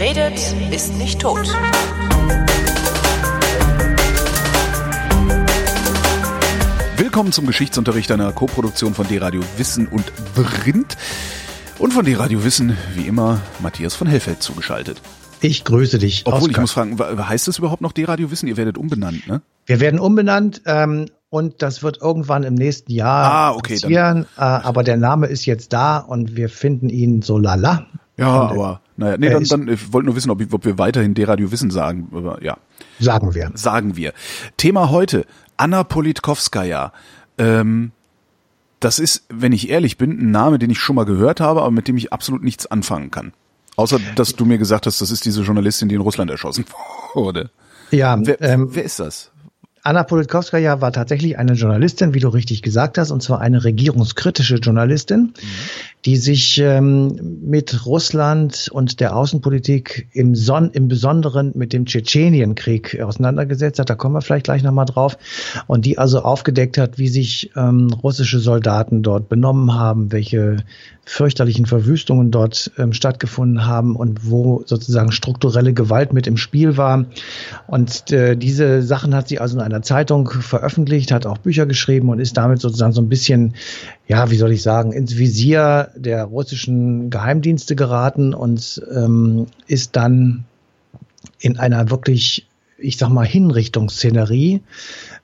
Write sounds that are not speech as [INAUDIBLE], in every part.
Wer redet, ist nicht tot. Willkommen zum Geschichtsunterricht einer Koproduktion von D-Radio Wissen und Brind. Und von D-Radio Wissen, wie immer, Matthias von Hellfeld zugeschaltet. Ich grüße dich. Obwohl, Oskar. ich muss fragen, heißt das überhaupt noch D-Radio Wissen? Ihr werdet umbenannt, ne? Wir werden umbenannt ähm, und das wird irgendwann im nächsten Jahr ah, okay, passieren. Äh, aber der Name ist jetzt da und wir finden ihn so lala. Ja, und, aber naja, nee, dann, dann ich wollte nur wissen, ob, ob wir weiterhin D-Radio Wissen sagen. Aber, ja. Sagen wir. Sagen wir. Thema heute, Anna Politkovskaya. Ähm, das ist, wenn ich ehrlich bin, ein Name, den ich schon mal gehört habe, aber mit dem ich absolut nichts anfangen kann. Außer, dass du mir gesagt hast, das ist diese Journalistin, die in Russland erschossen [LAUGHS] wurde. Ja, wer, ähm, wer ist das? Anna Politkovskaya war tatsächlich eine Journalistin, wie du richtig gesagt hast, und zwar eine regierungskritische Journalistin, mhm. die sich ähm, mit Russland und der Außenpolitik im, Son im Besonderen mit dem Tschetschenienkrieg auseinandergesetzt hat. Da kommen wir vielleicht gleich nochmal drauf. Und die also aufgedeckt hat, wie sich ähm, russische Soldaten dort benommen haben, welche fürchterlichen Verwüstungen dort ähm, stattgefunden haben und wo sozusagen strukturelle Gewalt mit im Spiel war. Und äh, diese Sachen hat sie also in einer Zeitung veröffentlicht, hat auch Bücher geschrieben und ist damit sozusagen so ein bisschen, ja, wie soll ich sagen, ins Visier der russischen Geheimdienste geraten und ähm, ist dann in einer wirklich ich sag mal, Hinrichtungsszenerie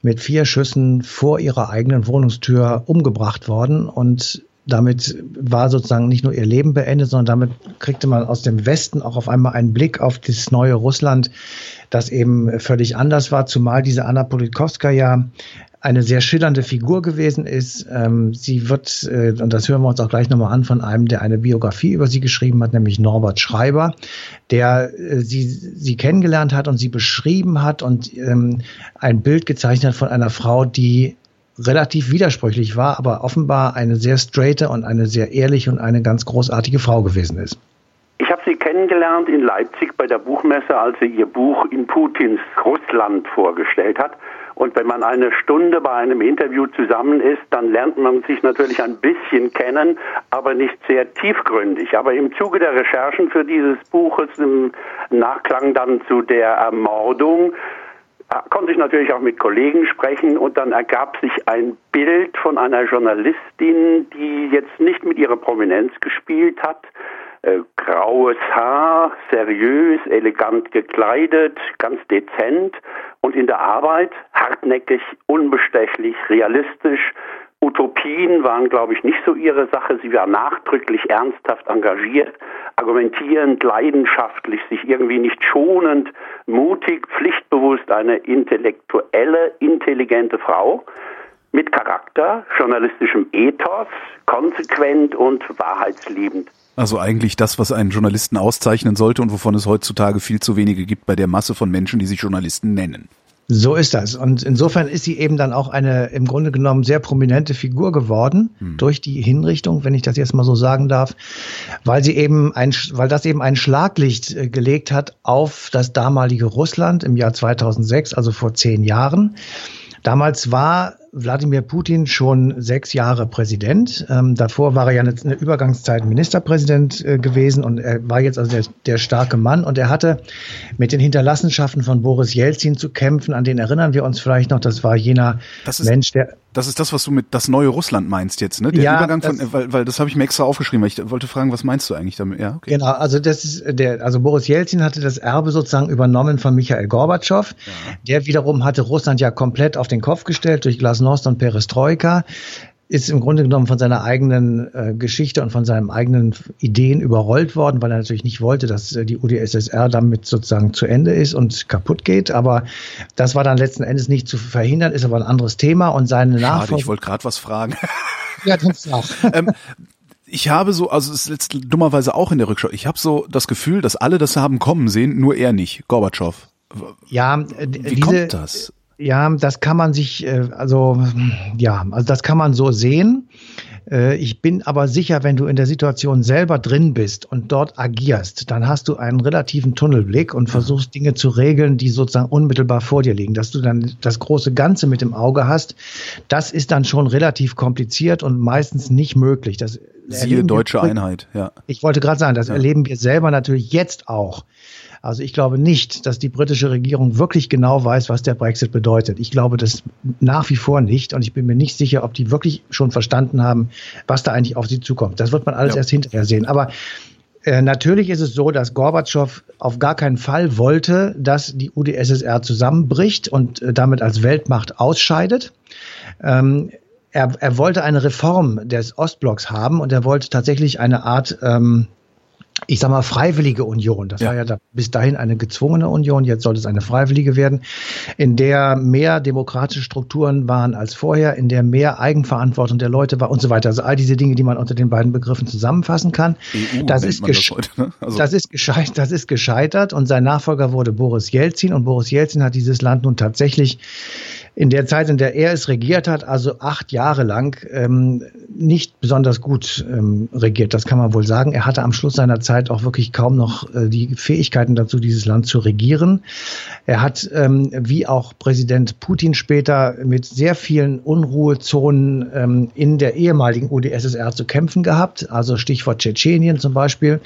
mit vier Schüssen vor ihrer eigenen Wohnungstür umgebracht worden. Und damit war sozusagen nicht nur ihr Leben beendet, sondern damit kriegte man aus dem Westen auch auf einmal einen Blick auf das neue Russland, das eben völlig anders war, zumal diese Anna Politkovskaya eine sehr schillernde Figur gewesen ist. Ähm, sie wird, äh, und das hören wir uns auch gleich nochmal an, von einem, der eine Biografie über sie geschrieben hat, nämlich Norbert Schreiber, der äh, sie, sie kennengelernt hat und sie beschrieben hat und ähm, ein Bild gezeichnet von einer Frau, die relativ widersprüchlich war, aber offenbar eine sehr straighte und eine sehr ehrliche und eine ganz großartige Frau gewesen ist. Ich habe sie kennengelernt in Leipzig bei der Buchmesse, als sie ihr Buch in Putins Russland vorgestellt hat. Und wenn man eine Stunde bei einem Interview zusammen ist, dann lernt man sich natürlich ein bisschen kennen, aber nicht sehr tiefgründig. Aber im Zuge der Recherchen für dieses Buches, im Nachklang dann zu der Ermordung, konnte ich natürlich auch mit Kollegen sprechen und dann ergab sich ein Bild von einer Journalistin, die jetzt nicht mit ihrer Prominenz gespielt hat. Äh, graues Haar, seriös, elegant gekleidet, ganz dezent und in der Arbeit hartnäckig, unbestechlich, realistisch, Utopien waren, glaube ich, nicht so ihre Sache. Sie war nachdrücklich ernsthaft engagiert, argumentierend, leidenschaftlich, sich irgendwie nicht schonend, mutig, pflichtbewusst, eine intellektuelle, intelligente Frau mit Charakter, journalistischem Ethos, konsequent und wahrheitsliebend. Also eigentlich das, was einen Journalisten auszeichnen sollte und wovon es heutzutage viel zu wenige gibt bei der Masse von Menschen, die sich Journalisten nennen. So ist das. Und insofern ist sie eben dann auch eine im Grunde genommen sehr prominente Figur geworden hm. durch die Hinrichtung, wenn ich das jetzt mal so sagen darf, weil sie eben ein, weil das eben ein Schlaglicht äh, gelegt hat auf das damalige Russland im Jahr 2006, also vor zehn Jahren. Damals war Wladimir Putin schon sechs Jahre Präsident. Ähm, davor war er ja eine, eine Übergangszeit Ministerpräsident äh, gewesen und er war jetzt also der, der, starke Mann und er hatte mit den Hinterlassenschaften von Boris Jelzin zu kämpfen. An den erinnern wir uns vielleicht noch. Das war jener das ist, Mensch, der. Das ist das, was du mit das neue Russland meinst jetzt, ne? Der ja, Übergang von, das, weil, weil das habe ich mir extra aufgeschrieben. Weil ich wollte fragen, was meinst du eigentlich damit? Ja, okay. Genau, also das ist der, also Boris Jelzin hatte das Erbe sozusagen übernommen von Michael Gorbatschow. Ja. Der wiederum hatte Russland ja komplett auf den Kopf gestellt durch Glasnost Glasnost und Perestroika ist im Grunde genommen von seiner eigenen äh, Geschichte und von seinen eigenen Ideen überrollt worden, weil er natürlich nicht wollte, dass äh, die UdSSR damit sozusagen zu Ende ist und kaputt geht. Aber das war dann letzten Endes nicht zu verhindern, ist aber ein anderes Thema und seine Nachfolger. Ich wollte gerade was fragen. ja, das auch. [LAUGHS] ähm, ich habe so, also es ist dummerweise auch in der Rückschau, ich habe so das Gefühl, dass alle das haben kommen sehen, nur er nicht, Gorbatschow. Ja, äh, wie diese, kommt das? Ja, das kann man sich, äh, also ja, also das kann man so sehen. Äh, ich bin aber sicher, wenn du in der Situation selber drin bist und dort agierst, dann hast du einen relativen Tunnelblick und versuchst Dinge zu regeln, die sozusagen unmittelbar vor dir liegen. Dass du dann das große Ganze mit im Auge hast, das ist dann schon relativ kompliziert und meistens nicht möglich. Das Siehe deutsche wir, Einheit, ja. Ich wollte gerade sagen, das ja. erleben wir selber natürlich jetzt auch. Also ich glaube nicht, dass die britische Regierung wirklich genau weiß, was der Brexit bedeutet. Ich glaube das nach wie vor nicht und ich bin mir nicht sicher, ob die wirklich schon verstanden haben, was da eigentlich auf sie zukommt. Das wird man alles ja. erst hinterher sehen. Aber äh, natürlich ist es so, dass Gorbatschow auf gar keinen Fall wollte, dass die UdSSR zusammenbricht und äh, damit als Weltmacht ausscheidet. Ähm, er, er wollte eine Reform des Ostblocks haben und er wollte tatsächlich eine Art ähm, ich sag mal, freiwillige Union. Das ja. war ja da, bis dahin eine gezwungene Union, jetzt sollte es eine freiwillige werden, in der mehr demokratische Strukturen waren als vorher, in der mehr Eigenverantwortung der Leute war und so weiter. Also all diese Dinge, die man unter den beiden Begriffen zusammenfassen kann. EU das, ist das, heute, ne? also das, ist gescheitert, das ist gescheitert und sein Nachfolger wurde Boris Jelzin und Boris Jelzin hat dieses Land nun tatsächlich in der Zeit, in der er es regiert hat, also acht Jahre lang, ähm, nicht besonders gut ähm, regiert. Das kann man wohl sagen. Er hatte am Schluss seiner Zeit auch wirklich kaum noch äh, die Fähigkeiten dazu, dieses Land zu regieren. Er hat, ähm, wie auch Präsident Putin später, mit sehr vielen Unruhezonen ähm, in der ehemaligen UdSSR zu kämpfen gehabt. Also Stichwort Tschetschenien zum Beispiel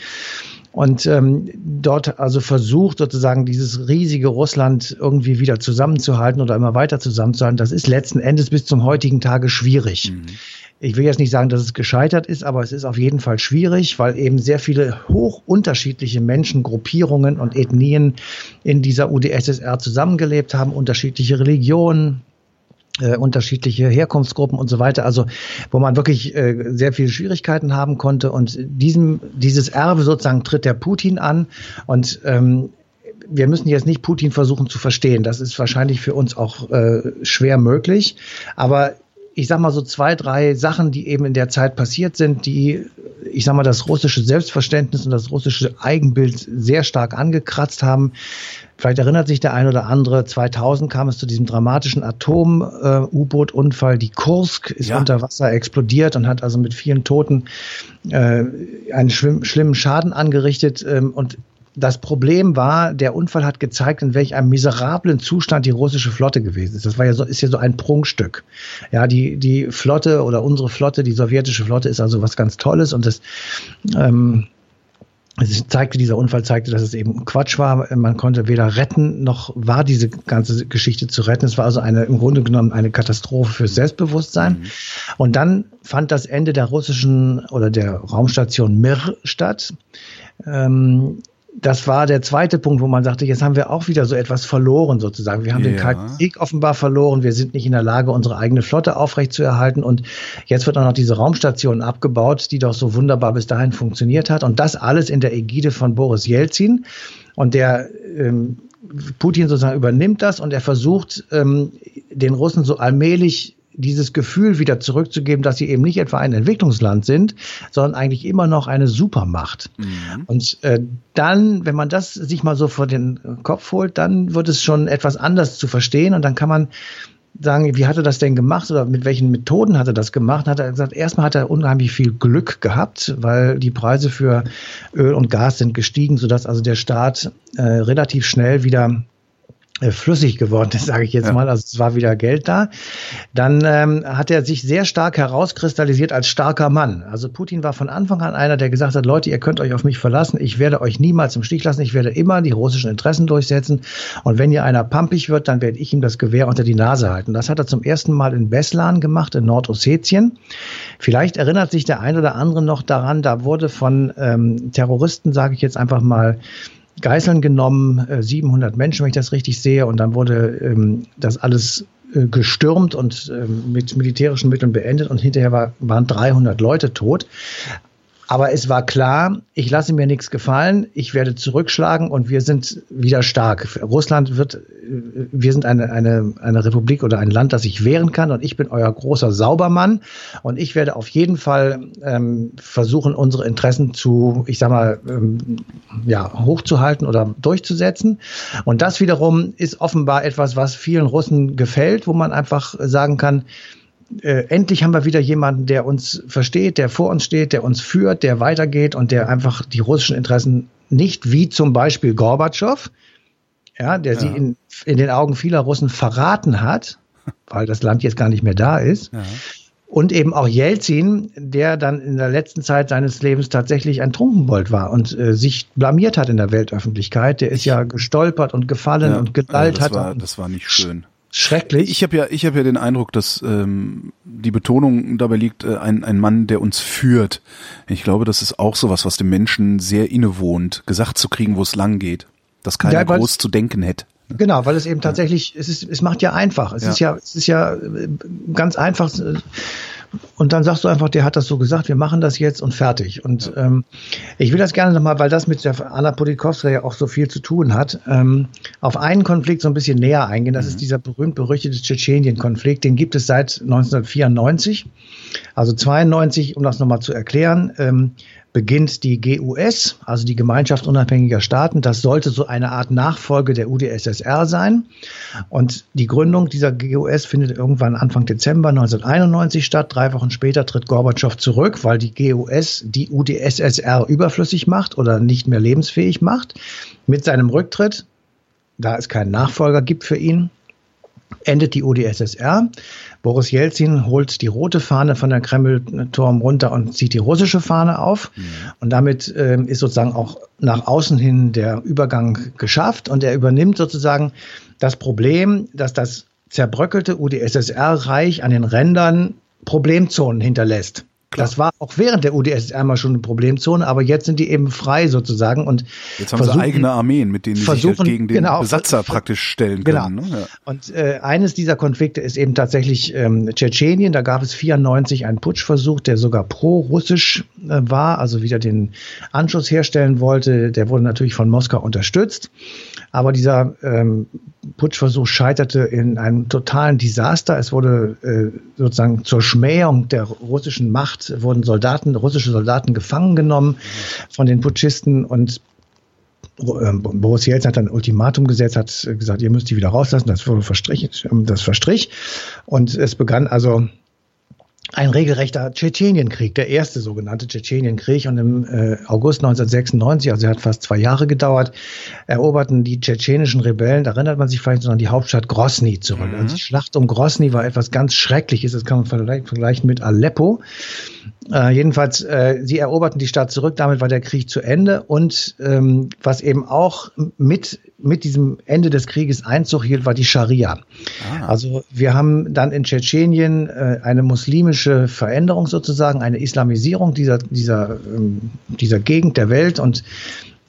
und ähm, dort also versucht sozusagen dieses riesige Russland irgendwie wieder zusammenzuhalten oder immer weiter zusammenzuhalten. Das ist letzten Endes bis zum heutigen Tage schwierig. Mhm. Ich will jetzt nicht sagen, dass es gescheitert ist, aber es ist auf jeden Fall schwierig, weil eben sehr viele hoch unterschiedliche Menschen, Gruppierungen und Ethnien in dieser UdSSR zusammengelebt haben, unterschiedliche Religionen, äh, unterschiedliche Herkunftsgruppen und so weiter, also wo man wirklich äh, sehr viele Schwierigkeiten haben konnte. Und diesem, dieses Erbe sozusagen tritt der Putin an und ähm, wir müssen jetzt nicht Putin versuchen zu verstehen. Das ist wahrscheinlich für uns auch äh, schwer möglich. Aber ich sag mal so zwei, drei Sachen, die eben in der Zeit passiert sind, die, ich sag mal, das russische Selbstverständnis und das russische Eigenbild sehr stark angekratzt haben. Vielleicht erinnert sich der ein oder andere, 2000 kam es zu diesem dramatischen Atom-U-Boot-Unfall. Die Kursk ist ja. unter Wasser explodiert und hat also mit vielen Toten äh, einen schlimmen Schaden angerichtet. Ähm, und das Problem war, der Unfall hat gezeigt, in welch einem miserablen Zustand die russische Flotte gewesen ist. Das war ja so, ist ja so ein Prunkstück. Ja, die, die Flotte oder unsere Flotte, die sowjetische Flotte ist also was ganz Tolles und das, ähm, es zeigte, dieser Unfall zeigte, dass es eben Quatsch war. Man konnte weder retten, noch war diese ganze Geschichte zu retten. Es war also eine, im Grunde genommen eine Katastrophe fürs Selbstbewusstsein. Mhm. Und dann fand das Ende der russischen oder der Raumstation Mir statt. Ähm, das war der zweite Punkt, wo man sagte, jetzt haben wir auch wieder so etwas verloren sozusagen. Wir haben ja. den Kalten Krieg offenbar verloren. Wir sind nicht in der Lage, unsere eigene Flotte aufrechtzuerhalten. Und jetzt wird auch noch diese Raumstation abgebaut, die doch so wunderbar bis dahin funktioniert hat. Und das alles in der Ägide von Boris Jelzin. Und der ähm, Putin sozusagen übernimmt das und er versucht, ähm, den Russen so allmählich dieses Gefühl wieder zurückzugeben, dass sie eben nicht etwa ein Entwicklungsland sind, sondern eigentlich immer noch eine Supermacht. Mhm. Und äh, dann, wenn man das sich mal so vor den Kopf holt, dann wird es schon etwas anders zu verstehen und dann kann man sagen, wie hat er das denn gemacht oder mit welchen Methoden hat er das gemacht? Hat er gesagt, erstmal hat er unheimlich viel Glück gehabt, weil die Preise für Öl und Gas sind gestiegen, sodass also der Staat äh, relativ schnell wieder flüssig geworden ist, [LAUGHS] sage ich jetzt ja. mal. Also es war wieder Geld da. Dann ähm, hat er sich sehr stark herauskristallisiert als starker Mann. Also Putin war von Anfang an einer, der gesagt hat, Leute, ihr könnt euch auf mich verlassen. Ich werde euch niemals im Stich lassen. Ich werde immer die russischen Interessen durchsetzen. Und wenn ihr einer pampig wird, dann werde ich ihm das Gewehr unter die Nase halten. Das hat er zum ersten Mal in Beslan gemacht, in Nordossetien. Vielleicht erinnert sich der ein oder andere noch daran, da wurde von ähm, Terroristen, sage ich jetzt einfach mal, Geiseln genommen, 700 äh, Menschen, wenn ich das richtig sehe, und dann wurde ähm, das alles äh, gestürmt und äh, mit militärischen Mitteln beendet und hinterher war, waren 300 Leute tot. Aber es war klar, ich lasse mir nichts gefallen, ich werde zurückschlagen und wir sind wieder stark. Russland wird, wir sind eine, eine, eine Republik oder ein Land, das sich wehren kann und ich bin euer großer Saubermann und ich werde auf jeden Fall ähm, versuchen, unsere Interessen zu, ich sag mal, ähm, ja, hochzuhalten oder durchzusetzen. Und das wiederum ist offenbar etwas, was vielen Russen gefällt, wo man einfach sagen kann, äh, endlich haben wir wieder jemanden, der uns versteht, der vor uns steht, der uns führt, der weitergeht und der einfach die russischen Interessen nicht wie zum Beispiel Gorbatschow, ja, der ja. sie in, in den Augen vieler Russen verraten hat, weil das Land jetzt gar nicht mehr da ist, ja. und eben auch Jelzin, der dann in der letzten Zeit seines Lebens tatsächlich ein Trunkenbold war und äh, sich blamiert hat in der Weltöffentlichkeit. Der ist ja gestolpert und gefallen ja, und gelallt also das hat. War, das war nicht schön. Schrecklich. Ich habe ja, ich habe ja den Eindruck, dass ähm, die Betonung dabei liegt, äh, ein, ein Mann, der uns führt. Ich glaube, das ist auch sowas, was dem Menschen sehr innewohnt, gesagt zu kriegen, wo es lang geht, dass keiner ja, groß zu denken hätte. Genau, weil es eben tatsächlich, es ist, es macht ja einfach. Es ja. ist ja, es ist ja äh, ganz einfach. Und dann sagst du einfach, der hat das so gesagt, wir machen das jetzt und fertig. Und ähm, ich will das gerne nochmal, weil das mit der Anna Politkowska ja auch so viel zu tun hat, ähm, auf einen Konflikt so ein bisschen näher eingehen. Das mhm. ist dieser berühmt-berüchtigte Tschetschenien-Konflikt. Den gibt es seit 1994. Also 92, um das nochmal zu erklären. Ähm, beginnt die GUS, also die Gemeinschaft unabhängiger Staaten. Das sollte so eine Art Nachfolge der UdSSR sein. Und die Gründung dieser GUS findet irgendwann Anfang Dezember 1991 statt. Drei Wochen später tritt Gorbatschow zurück, weil die GUS die UdSSR überflüssig macht oder nicht mehr lebensfähig macht. Mit seinem Rücktritt, da es keinen Nachfolger gibt für ihn, endet die UdSSR. Boris Jelzin holt die rote Fahne von der Kremlturm runter und zieht die russische Fahne auf. Mhm. Und damit ähm, ist sozusagen auch nach außen hin der Übergang geschafft. Und er übernimmt sozusagen das Problem, dass das zerbröckelte UdSSR-Reich an den Rändern Problemzonen hinterlässt. Klar. Das war auch während der UdSSR schon eine Problemzone, aber jetzt sind die eben frei sozusagen und jetzt haben sie eigene Armeen, mit denen sie sich halt gegen den genau, Besatzer praktisch stellen genau. können. Genau. Ne? Ja. Und äh, eines dieser Konflikte ist eben tatsächlich ähm, Tschetschenien. Da gab es 94 einen Putschversuch, der sogar pro-russisch äh, war, also wieder den Anschluss herstellen wollte. Der wurde natürlich von Moskau unterstützt, aber dieser ähm, Putschversuch scheiterte in einem totalen Desaster. Es wurde äh, sozusagen zur Schmähung der russischen Macht, wurden Soldaten, russische Soldaten gefangen genommen von den Putschisten und ähm, Boris Jelzin hat ein Ultimatum gesetzt, hat gesagt, ihr müsst die wieder rauslassen. Das wurde verstrich, das verstrich. Und es begann also ein regelrechter Tschetschenienkrieg, der erste sogenannte Tschetschenienkrieg. Und im äh, August 1996, also er hat fast zwei Jahre gedauert, eroberten die tschetschenischen Rebellen, da erinnert man sich vielleicht noch an die Hauptstadt Grosny zurück. Mhm. Also die Schlacht um Grosny war etwas ganz Schreckliches, das kann man vergleichen mit Aleppo. Äh, jedenfalls, äh, sie eroberten die Stadt zurück, damit war der Krieg zu Ende. Und ähm, was eben auch mit, mit diesem Ende des Krieges Einzug hielt, war die Scharia. Ah. Also wir haben dann in Tschetschenien äh, eine muslimische Veränderung sozusagen, eine Islamisierung dieser, dieser, ähm, dieser Gegend der Welt und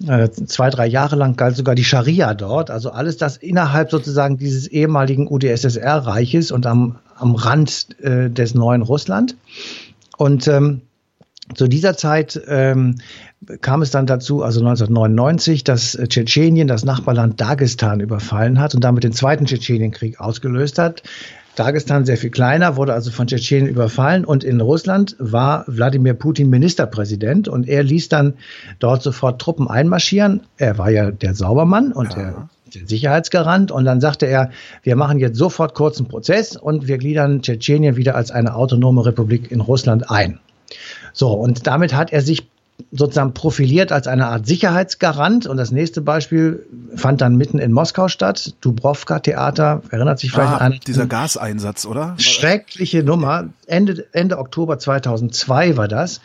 äh, zwei, drei Jahre lang galt sogar die Scharia dort, also alles das innerhalb sozusagen dieses ehemaligen UdSSR-Reiches und am, am Rand äh, des neuen Russland. Und ähm, zu dieser Zeit ähm, kam es dann dazu, also 1999, dass Tschetschenien das Nachbarland Dagestan überfallen hat und damit den zweiten Tschetschenienkrieg ausgelöst hat. Dagestan sehr viel kleiner, wurde also von Tschetschenien überfallen und in Russland war Wladimir Putin Ministerpräsident und er ließ dann dort sofort Truppen einmarschieren. Er war ja der Saubermann und ja. der Sicherheitsgarant und dann sagte er, wir machen jetzt sofort kurzen Prozess und wir gliedern Tschetschenien wieder als eine autonome Republik in Russland ein. So, und damit hat er sich sozusagen profiliert als eine Art Sicherheitsgarant. Und das nächste Beispiel fand dann mitten in Moskau statt. Dubrovka Theater, erinnert sich vielleicht ah, an. Dieser Gaseinsatz, oder? Schreckliche Nummer. Ende, Ende Oktober 2002 war das.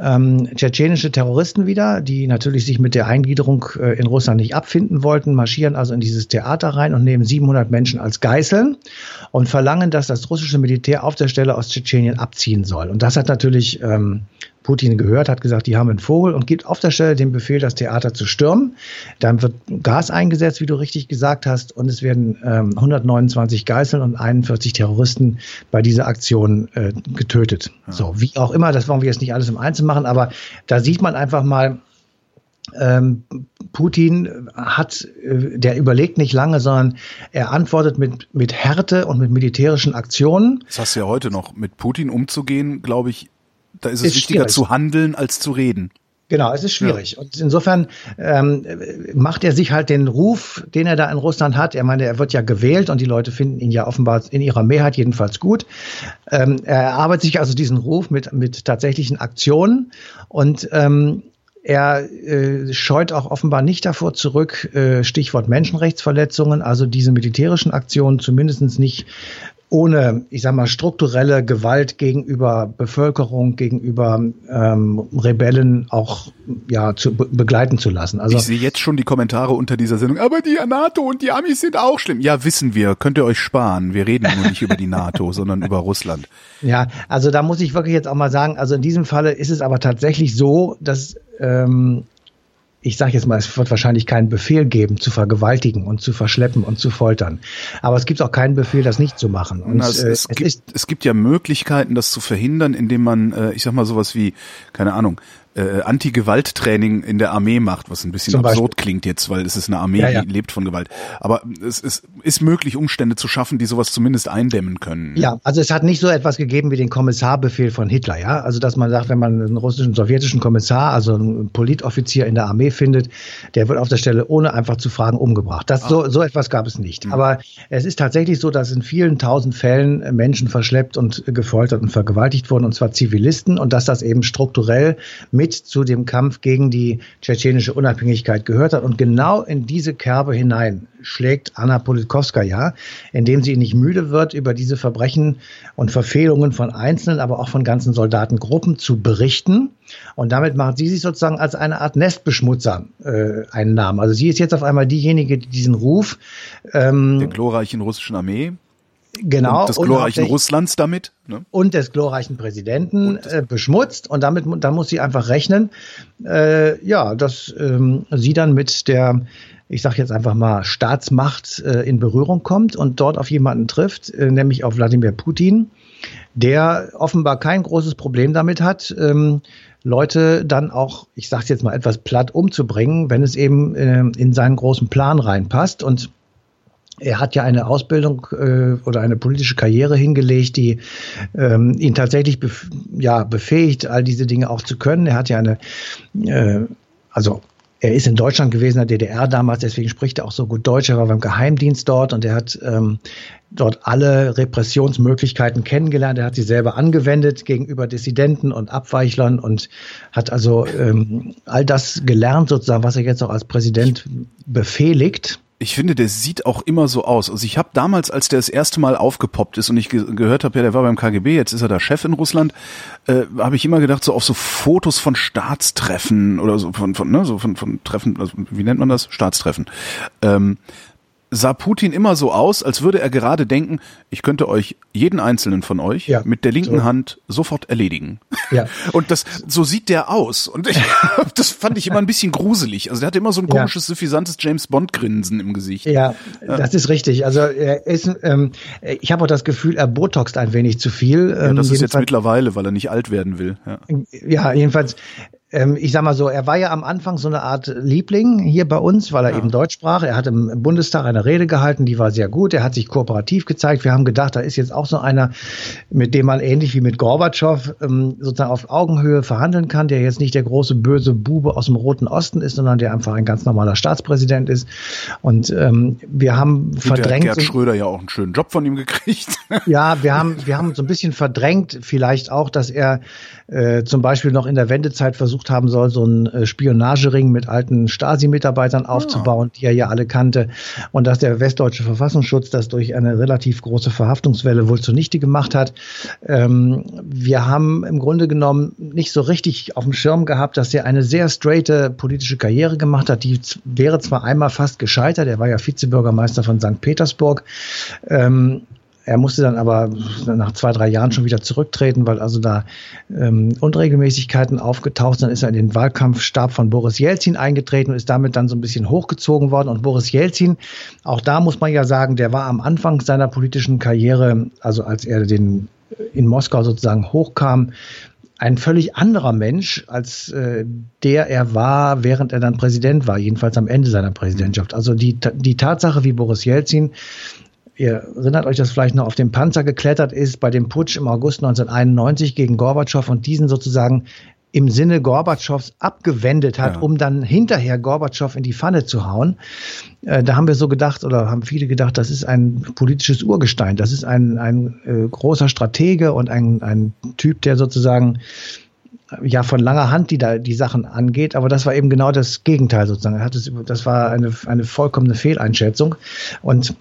Ähm, tschetschenische Terroristen wieder, die natürlich sich mit der Eingliederung äh, in Russland nicht abfinden wollten, marschieren also in dieses Theater rein und nehmen 700 Menschen als Geiseln und verlangen, dass das russische Militär auf der Stelle aus Tschetschenien abziehen soll. Und das hat natürlich ähm, Putin gehört, hat gesagt, die haben einen Vogel und gibt auf der Stelle den Befehl, das Theater zu stürmen. Dann wird Gas eingesetzt, wie du richtig gesagt hast, und es werden ähm, 129 Geiseln und 41 Terroristen bei dieser Aktion äh, getötet. Ja. So, wie auch immer, das wollen wir jetzt nicht alles im Einzelnen machen, aber da sieht man einfach mal, ähm, Putin hat, äh, der überlegt nicht lange, sondern er antwortet mit, mit Härte und mit militärischen Aktionen. Das hast du ja heute noch. Mit Putin umzugehen, glaube ich, da ist es ist wichtiger schwierig. zu handeln als zu reden. Genau, es ist schwierig. Ja. Und insofern ähm, macht er sich halt den Ruf, den er da in Russland hat. Er meine, er wird ja gewählt und die Leute finden ihn ja offenbar in ihrer Mehrheit jedenfalls gut. Ähm, er erarbeitet sich also diesen Ruf mit, mit tatsächlichen Aktionen und ähm, er äh, scheut auch offenbar nicht davor zurück, äh, Stichwort Menschenrechtsverletzungen, also diese militärischen Aktionen zumindest nicht ohne, ich sag mal, strukturelle Gewalt gegenüber Bevölkerung, gegenüber ähm, Rebellen auch ja zu be begleiten zu lassen. Also ich sehe jetzt schon die Kommentare unter dieser Sendung. Aber die NATO und die Amis sind auch schlimm. Ja, wissen wir. Könnt ihr euch sparen. Wir reden nur nicht über die NATO, [LAUGHS] sondern über Russland. Ja, also da muss ich wirklich jetzt auch mal sagen. Also in diesem Falle ist es aber tatsächlich so, dass ähm, ich sage jetzt mal, es wird wahrscheinlich keinen Befehl geben, zu vergewaltigen und zu verschleppen und zu foltern. Aber es gibt auch keinen Befehl, das nicht zu machen. Und, Na, es, äh, es, es, gibt, es gibt ja Möglichkeiten, das zu verhindern, indem man, äh, ich sag mal, sowas wie, keine Ahnung, äh, Anti-Gewalt-Training in der Armee macht, was ein bisschen absurd klingt jetzt, weil es ist eine Armee, ja, ja. die lebt von Gewalt. Aber es ist, ist möglich, Umstände zu schaffen, die sowas zumindest eindämmen können. Ja, also es hat nicht so etwas gegeben wie den Kommissarbefehl von Hitler, ja. Also dass man sagt, wenn man einen russischen, sowjetischen Kommissar, also einen Politoffizier in der Armee findet, der wird auf der Stelle ohne einfach zu fragen umgebracht. Das, so, so etwas gab es nicht. Mhm. Aber es ist tatsächlich so, dass in vielen tausend Fällen Menschen verschleppt und gefoltert und vergewaltigt wurden, und zwar Zivilisten, und dass das eben strukturell mit mit zu dem Kampf gegen die tschetschenische Unabhängigkeit gehört hat. Und genau in diese Kerbe hinein schlägt Anna Politkovskaya, indem sie nicht müde wird, über diese Verbrechen und Verfehlungen von Einzelnen, aber auch von ganzen Soldatengruppen zu berichten. Und damit macht sie sich sozusagen als eine Art Nestbeschmutzer äh, einen Namen. Also sie ist jetzt auf einmal diejenige, die diesen Ruf ähm, der glorreichen russischen Armee Genau. Und des glorreichen Russlands damit. Ne? Und des glorreichen Präsidenten äh, beschmutzt. Und damit da muss sie einfach rechnen, äh, ja, dass ähm, sie dann mit der, ich sage jetzt einfach mal, Staatsmacht äh, in Berührung kommt und dort auf jemanden trifft, äh, nämlich auf Wladimir Putin, der offenbar kein großes Problem damit hat, ähm, Leute dann auch, ich sage jetzt mal etwas platt, umzubringen, wenn es eben äh, in seinen großen Plan reinpasst. Und er hat ja eine Ausbildung äh, oder eine politische Karriere hingelegt, die ähm, ihn tatsächlich bef ja, befähigt, all diese Dinge auch zu können. Er hat ja eine, äh, also er ist in Deutschland gewesen, in der DDR damals, deswegen spricht er auch so gut Deutsch. Er war beim Geheimdienst dort und er hat ähm, dort alle Repressionsmöglichkeiten kennengelernt. Er hat sie selber angewendet gegenüber Dissidenten und Abweichlern und hat also ähm, all das gelernt, sozusagen, was er jetzt auch als Präsident befehligt ich finde, der sieht auch immer so aus. Also ich habe damals, als der das erste Mal aufgepoppt ist und ich ge gehört habe, ja, der war beim KGB, jetzt ist er da Chef in Russland, äh, habe ich immer gedacht, so auf so Fotos von Staatstreffen oder so von, von ne, so von, von Treffen, also wie nennt man das? Staatstreffen. Ähm, sah Putin immer so aus, als würde er gerade denken, ich könnte euch, jeden einzelnen von euch, ja, mit der linken so. Hand sofort erledigen. Ja. [LAUGHS] Und das, so sieht der aus. Und ich, [LAUGHS] das fand ich immer ein bisschen gruselig. Also der hatte immer so ein komisches, ja. suffisantes James Bond-Grinsen im Gesicht. Ja, ja, das ist richtig. Also er ist, ähm, ich habe auch das Gefühl, er botoxt ein wenig zu viel. Ja, das ähm, ist jetzt mittlerweile, weil er nicht alt werden will. Ja, ja jedenfalls ähm, ich sag mal so, er war ja am Anfang so eine Art Liebling hier bei uns, weil er ja. eben Deutsch sprach. Er hat im Bundestag eine Rede gehalten, die war sehr gut. Er hat sich kooperativ gezeigt. Wir haben gedacht, da ist jetzt auch so einer, mit dem man ähnlich wie mit Gorbatschow ähm, sozusagen auf Augenhöhe verhandeln kann, der jetzt nicht der große böse Bube aus dem Roten Osten ist, sondern der einfach ein ganz normaler Staatspräsident ist. Und ähm, wir haben und verdrängt. Der Gerd Schröder ja auch einen schönen Job von ihm gekriegt. [LAUGHS] ja, wir haben, wir haben so ein bisschen verdrängt, vielleicht auch, dass er äh, zum Beispiel noch in der Wendezeit versucht haben soll, so einen äh, Spionagering mit alten Stasi-Mitarbeitern aufzubauen, oh. die er ja alle kannte. Und dass der westdeutsche Verfassungsschutz das durch eine relativ große Verhaftungswelle wohl zunichte gemacht hat. Ähm, wir haben im Grunde genommen nicht so richtig auf dem Schirm gehabt, dass er eine sehr straighte politische Karriere gemacht hat. Die wäre zwar einmal fast gescheitert, er war ja Vizebürgermeister von St. Petersburg. Ähm, er musste dann aber nach zwei, drei Jahren schon wieder zurücktreten, weil also da ähm, Unregelmäßigkeiten aufgetaucht sind. Dann ist er in den Wahlkampfstab von Boris Jelzin eingetreten und ist damit dann so ein bisschen hochgezogen worden. Und Boris Jelzin, auch da muss man ja sagen, der war am Anfang seiner politischen Karriere, also als er den in Moskau sozusagen hochkam, ein völlig anderer Mensch, als äh, der er war, während er dann Präsident war, jedenfalls am Ende seiner Präsidentschaft. Also die, die Tatsache, wie Boris Jelzin Ihr erinnert euch, dass vielleicht noch auf dem Panzer geklettert ist bei dem Putsch im August 1991 gegen Gorbatschow und diesen sozusagen im Sinne Gorbatschows abgewendet hat, ja. um dann hinterher Gorbatschow in die Pfanne zu hauen. Äh, da haben wir so gedacht oder haben viele gedacht, das ist ein politisches Urgestein. Das ist ein, ein äh, großer Stratege und ein, ein Typ, der sozusagen ja von langer Hand die da die Sachen angeht, aber das war eben genau das Gegenteil sozusagen. Er hat es, das war eine, eine vollkommene Fehleinschätzung und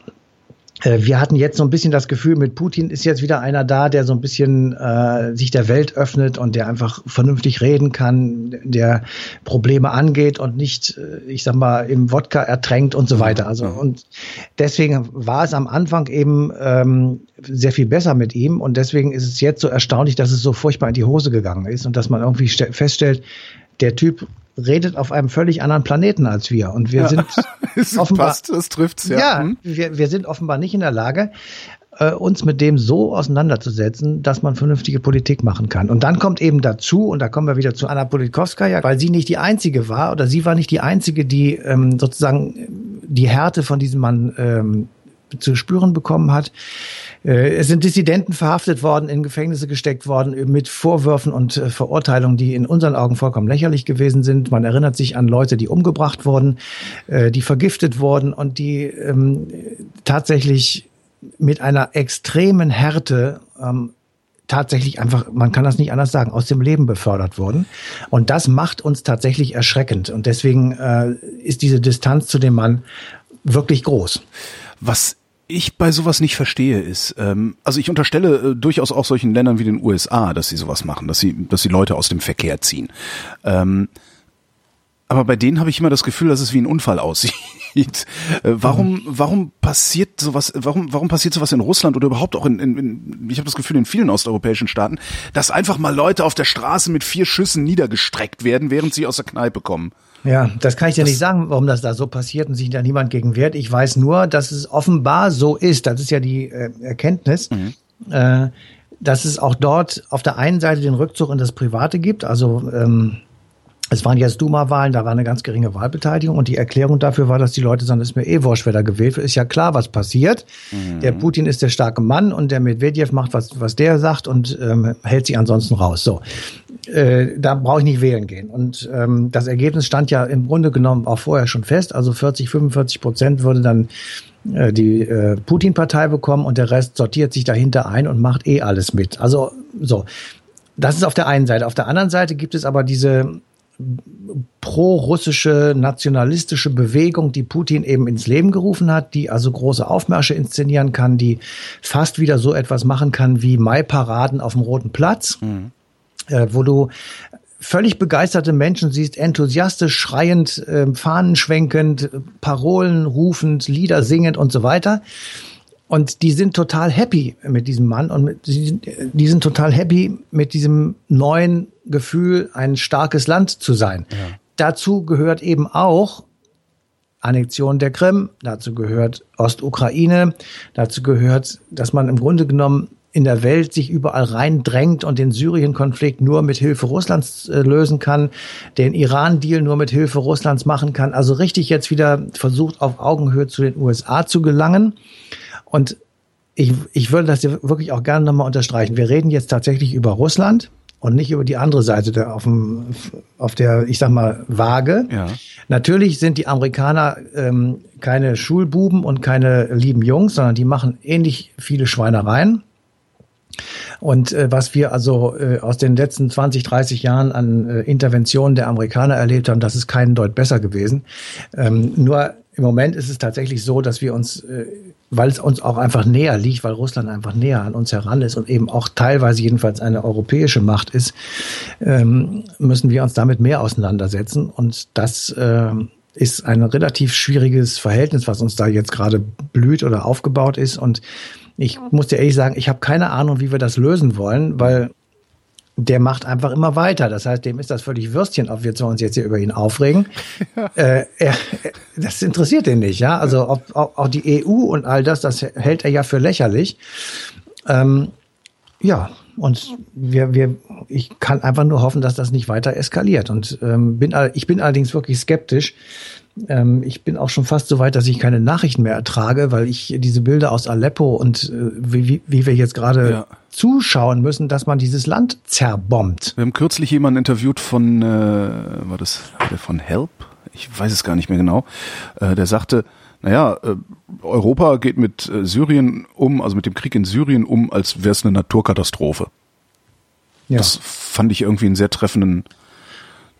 wir hatten jetzt so ein bisschen das Gefühl, mit Putin ist jetzt wieder einer da, der so ein bisschen äh, sich der Welt öffnet und der einfach vernünftig reden kann, der Probleme angeht und nicht, äh, ich sag mal, im Wodka ertränkt und so weiter. Also und deswegen war es am Anfang eben ähm, sehr viel besser mit ihm und deswegen ist es jetzt so erstaunlich, dass es so furchtbar in die Hose gegangen ist und dass man irgendwie feststellt, der Typ redet auf einem völlig anderen Planeten als wir. Und wir ja, sind [LAUGHS] [LAUGHS] offenbar, passt, das trifft's, ja. Ja, hm? wir, wir sind offenbar nicht in der Lage, äh, uns mit dem so auseinanderzusetzen, dass man vernünftige Politik machen kann. Und dann kommt eben dazu, und da kommen wir wieder zu Anna Politkovskaya, weil sie nicht die einzige war, oder sie war nicht die einzige, die ähm, sozusagen die Härte von diesem Mann ähm, zu spüren bekommen hat. Äh, es sind Dissidenten verhaftet worden, in Gefängnisse gesteckt worden mit Vorwürfen und äh, Verurteilungen, die in unseren Augen vollkommen lächerlich gewesen sind. Man erinnert sich an Leute, die umgebracht wurden, äh, die vergiftet wurden und die ähm, tatsächlich mit einer extremen Härte ähm, tatsächlich einfach, man kann das nicht anders sagen, aus dem Leben befördert wurden. Und das macht uns tatsächlich erschreckend. Und deswegen ist diese Distanz zu dem Mann wirklich groß. Was ich bei sowas nicht verstehe, ist, ähm, also ich unterstelle äh, durchaus auch solchen Ländern wie den USA, dass sie sowas machen, dass sie, dass sie Leute aus dem Verkehr ziehen. Ähm, aber bei denen habe ich immer das Gefühl, dass es wie ein Unfall aussieht. [LAUGHS] Äh, warum, warum passiert sowas, warum, warum passiert sowas in Russland oder überhaupt auch in, in, in ich habe das Gefühl in vielen osteuropäischen Staaten, dass einfach mal Leute auf der Straße mit vier Schüssen niedergestreckt werden, während sie aus der Kneipe kommen? Ja, das kann ich dir das nicht sagen, warum das da so passiert und sich da niemand gegen wehrt. Ich weiß nur, dass es offenbar so ist. Das ist ja die äh, Erkenntnis. Mhm. Äh, dass es auch dort auf der einen Seite den Rückzug in das Private gibt, also ähm, es waren jetzt Duma-Wahlen, da war eine ganz geringe Wahlbeteiligung und die Erklärung dafür war, dass die Leute sagen, ist mir eh wurscht, wer da gewählt wird. Ist ja klar, was passiert. Mhm. Der Putin ist der starke Mann und der Medvedev macht, was, was der sagt und ähm, hält sich ansonsten raus. So, äh, da brauche ich nicht wählen gehen. Und ähm, das Ergebnis stand ja im Grunde genommen auch vorher schon fest. Also 40, 45 Prozent würde dann äh, die äh, Putin-Partei bekommen und der Rest sortiert sich dahinter ein und macht eh alles mit. Also so. Das ist auf der einen Seite. Auf der anderen Seite gibt es aber diese pro-russische nationalistische Bewegung, die Putin eben ins Leben gerufen hat, die also große Aufmärsche inszenieren kann, die fast wieder so etwas machen kann wie Maiparaden auf dem Roten Platz, mhm. Äh, wo du völlig begeisterte Menschen siehst, enthusiastisch, schreiend, äh, Fahnen schwenkend, Parolen rufend, Lieder singend und so weiter. Und die sind total happy mit diesem Mann und mit, die sind total happy mit diesem neuen Gefühl, ein starkes Land zu sein. Ja. Dazu gehört eben auch Annexion der Krim, dazu gehört Ostukraine, dazu gehört, dass man im Grunde genommen in der Welt sich überall reindrängt und den Syrien-Konflikt nur mit Hilfe Russlands äh, lösen kann, den Iran-Deal nur mit Hilfe Russlands machen kann. Also richtig jetzt wieder versucht, auf Augenhöhe zu den USA zu gelangen. Und ich, ich würde das wirklich auch gerne nochmal unterstreichen. Wir reden jetzt tatsächlich über Russland und nicht über die andere Seite der, auf, dem, auf der, ich sag mal, Waage. Ja. Natürlich sind die Amerikaner ähm, keine Schulbuben und keine lieben Jungs, sondern die machen ähnlich viele Schweinereien. Und äh, was wir also äh, aus den letzten 20, 30 Jahren an äh, Interventionen der Amerikaner erlebt haben, das ist keinen Deut besser gewesen. Ähm, nur im Moment ist es tatsächlich so, dass wir uns, äh, weil es uns auch einfach näher liegt, weil Russland einfach näher an uns heran ist und eben auch teilweise jedenfalls eine europäische Macht ist, ähm, müssen wir uns damit mehr auseinandersetzen. Und das äh, ist ein relativ schwieriges Verhältnis, was uns da jetzt gerade blüht oder aufgebaut ist. Und ich muss dir ehrlich sagen, ich habe keine Ahnung, wie wir das lösen wollen, weil der macht einfach immer weiter. Das heißt, dem ist das völlig Würstchen, ob wir uns jetzt hier über ihn aufregen. [LAUGHS] Ja. Äh, er, das interessiert ihn nicht, ja. Also ob, auch, auch die EU und all das, das hält er ja für lächerlich. Ähm, ja, und wir, wir, ich kann einfach nur hoffen, dass das nicht weiter eskaliert. Und ähm, bin, ich bin allerdings wirklich skeptisch, ähm, ich bin auch schon fast so weit, dass ich keine Nachrichten mehr ertrage, weil ich diese Bilder aus Aleppo und äh, wie, wie wir jetzt gerade ja. zuschauen müssen, dass man dieses Land zerbombt. Wir haben kürzlich jemanden interviewt von, äh, war das der von Help? Ich weiß es gar nicht mehr genau. Äh, der sagte, naja, äh, Europa geht mit äh, Syrien um, also mit dem Krieg in Syrien um, als wäre es eine Naturkatastrophe. Ja. Das fand ich irgendwie einen sehr treffenden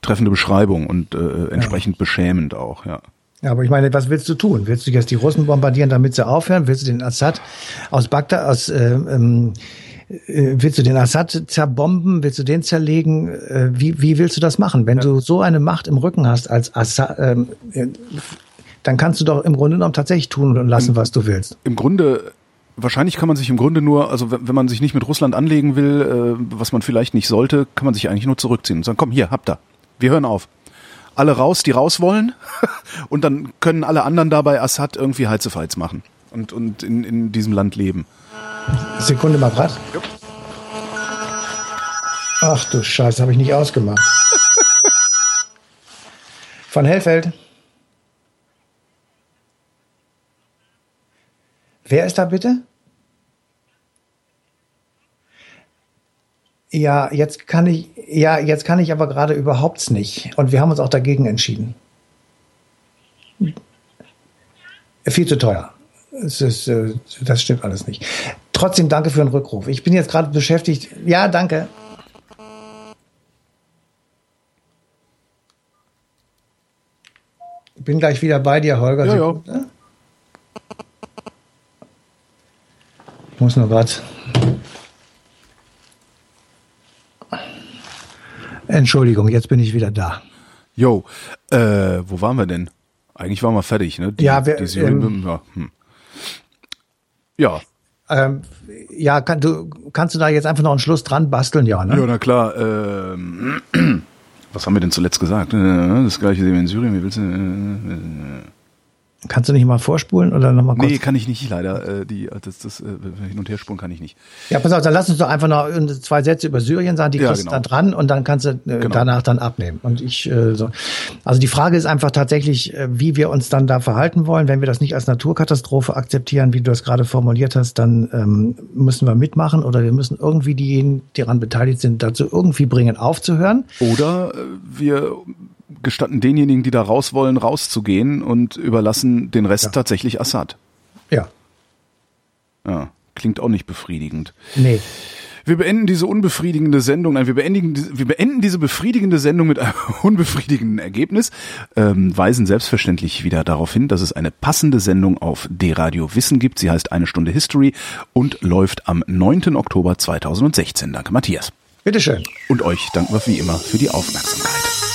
treffende Beschreibung und äh, entsprechend ja. beschämend auch, ja. Ja, aber ich meine, was willst du tun? Willst du jetzt die Russen bombardieren, damit sie aufhören? Willst du den Assad aus Bagdad, aus äh, ähm, äh, willst du den Assad zerbomben? Willst du den zerlegen? Äh, wie, wie willst du das machen? Wenn ja. du so eine Macht im Rücken hast als Assad, ähm, äh, dann kannst du doch im Grunde genommen tatsächlich tun und lassen, Im, was du willst. Im Grunde wahrscheinlich kann man sich im Grunde nur, also wenn man sich nicht mit Russland anlegen will, äh, was man vielleicht nicht sollte, kann man sich eigentlich nur zurückziehen und sagen, komm, hier, habt ihr. Wir hören auf alle raus, die raus wollen. [LAUGHS] und dann können alle anderen dabei Assad irgendwie Heizefeiz machen und, und in, in diesem Land leben. Sekunde mal grad. Ach du Scheiße, habe ich nicht ausgemacht. Von Hellfeld. Wer ist da bitte? Ja, jetzt kann ich, ja, jetzt kann ich aber gerade überhaupt nicht. Und wir haben uns auch dagegen entschieden. Viel zu teuer. Ist, äh, das stimmt alles nicht. Trotzdem danke für den Rückruf. Ich bin jetzt gerade beschäftigt. Ja, danke. Bin gleich wieder bei dir, Holger. Ja, ja. Ich muss nur gerade Entschuldigung, jetzt bin ich wieder da. Jo, äh, wo waren wir denn? Eigentlich waren wir fertig, ne? Die, ja, wir, die ähm, ja. Hm. ja. Ähm, ja, kann, du, kannst du da jetzt einfach noch einen Schluss dran basteln, ja, ne? Ja, na klar. Ähm, [CLEARS THROAT] was haben wir denn zuletzt gesagt? Äh, das gleiche sehen wir in Syrien. Wie willst du? Äh, äh, Kannst du nicht mal vorspulen oder nochmal kurz? Nee, kann ich nicht, leider. Äh, die, das, das äh, hin und her spulen kann ich nicht. Ja, pass auf, dann lass uns doch einfach noch zwei Sätze über Syrien sagen, die ja, kriegst genau. dann dran und dann kannst du äh, genau. danach dann abnehmen. Und ich äh, so. Also die Frage ist einfach tatsächlich, äh, wie wir uns dann da verhalten wollen. Wenn wir das nicht als Naturkatastrophe akzeptieren, wie du das gerade formuliert hast, dann ähm, müssen wir mitmachen oder wir müssen irgendwie diejenigen, die daran beteiligt sind, dazu irgendwie bringen, aufzuhören. Oder äh, wir gestatten denjenigen, die da raus wollen, rauszugehen und überlassen den Rest ja. tatsächlich Assad. Ja. Ja, klingt auch nicht befriedigend. Nee. Wir beenden diese unbefriedigende Sendung, nein, wir beenden, wir beenden diese befriedigende Sendung mit einem [LAUGHS] unbefriedigenden Ergebnis, ähm, weisen selbstverständlich wieder darauf hin, dass es eine passende Sendung auf D-Radio Wissen gibt. Sie heißt Eine Stunde History und läuft am 9. Oktober 2016. Danke, Matthias. Bitteschön. Und euch danken wir wie immer für die Aufmerksamkeit.